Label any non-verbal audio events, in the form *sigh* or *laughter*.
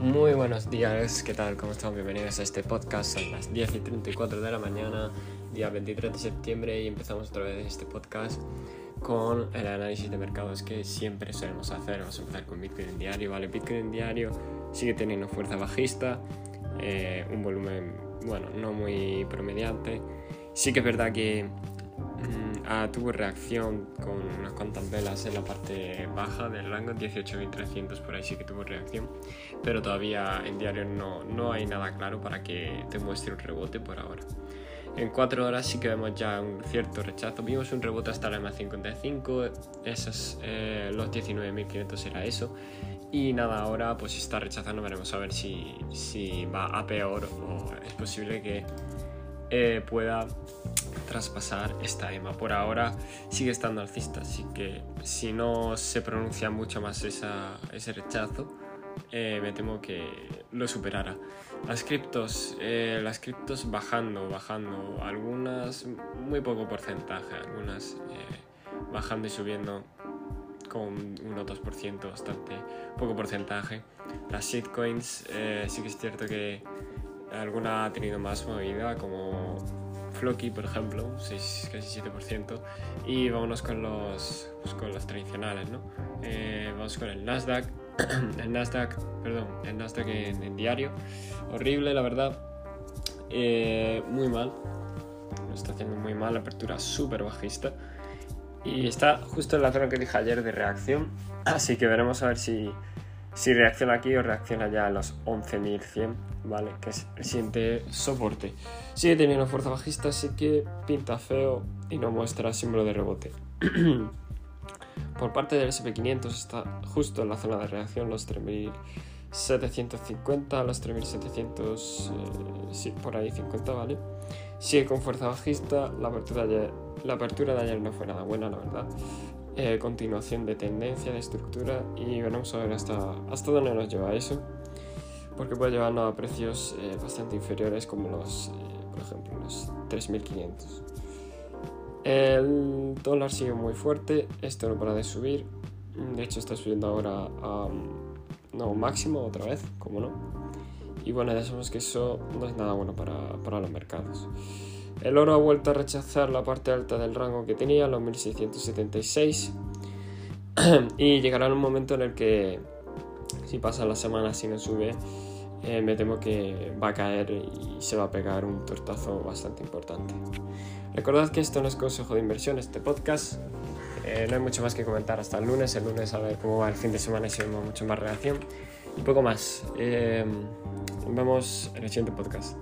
Buenos días, ¿qué tal? ¿Cómo están? Bienvenidos a este podcast. Son las 10 y 34 de la mañana, día 23 de septiembre, y empezamos otra vez este podcast con el análisis de mercados que siempre solemos hacer. Vamos a empezar con Bitcoin en diario, ¿vale? Bitcoin en diario sigue teniendo fuerza bajista, eh, un volumen, bueno, no muy promediante. Sí que es verdad que mm, ah, tuvo reacción con unas cuantas velas en la parte baja del rango, 18.300 por ahí sí que tuvo reacción, pero todavía en diario no, no hay nada claro para que te muestre un rebote por ahora. En 4 horas sí que vemos ya un cierto rechazo. Vimos un rebote hasta la M55, esos, eh, los 19.500 era eso. Y nada, ahora pues está rechazando, veremos a ver si, si va a peor o es posible que eh, pueda traspasar esta EMA. Por ahora sigue estando alcista, así que si no se pronuncia mucho más esa, ese rechazo, eh, me temo que lo superará. Las criptos, eh, las criptos bajando, bajando, algunas muy poco porcentaje, algunas bajando y subiendo con un 2%, bastante poco porcentaje. Las shitcoins sí que es cierto que alguna ha tenido más movida, como Floki, por ejemplo, 6, casi 7%. Y vámonos con los, pues con los tradicionales, ¿no? Eh, vamos con el Nasdaq. *clears throat* el Nasdaq, perdón, el Nasdaq en, diario. Horrible, la verdad. Eh, muy mal. Lo está haciendo muy mal, la apertura súper bajista. Y está justo en la zona que dije ayer de reacción. *clears throat* Así que veremos a ver si, si reacciona aquí o reacciona ya a los 11.100, ¿vale? Que es el siguiente soporte. Sigue teniendo fuerza bajista, así que pinta feo y no muestra símbolo de rebote. *clears throat* Por parte del SP500 está justo en la zona de reacción, los 3.750, los 3.700, eh, sí, por ahí 50, ¿vale? Sigue con fuerza bajista, la apertura, de, la apertura de ayer no fue nada buena, la verdad. Eh, continuación de tendencia, de estructura y veremos a ver hasta, hasta dónde nos lleva eso. Porque puede llevarnos a precios eh, bastante inferiores como los, eh, por ejemplo, los 3.500. El dólar sigue muy fuerte, esto no para de subir. De hecho está subiendo ahora a no, máximo otra vez, como no. Y bueno, ya sabemos que eso no es nada bueno para, para los mercados. El oro ha vuelto a rechazar la parte alta del rango que tenía, los 1676, *clears throat* y llegará un momento en el que, si pasa la semana y no sube, eh, me temo que va a caer y se va a pegar un tortazo bastante importante. Recordad que esto no es consejo de inversión, este podcast. Eh, no hay mucho más que comentar hasta el lunes. El lunes a ver cómo va el fin de semana y si vemos mucho más reacción. Y poco más. Eh, nos en el siguiente podcast.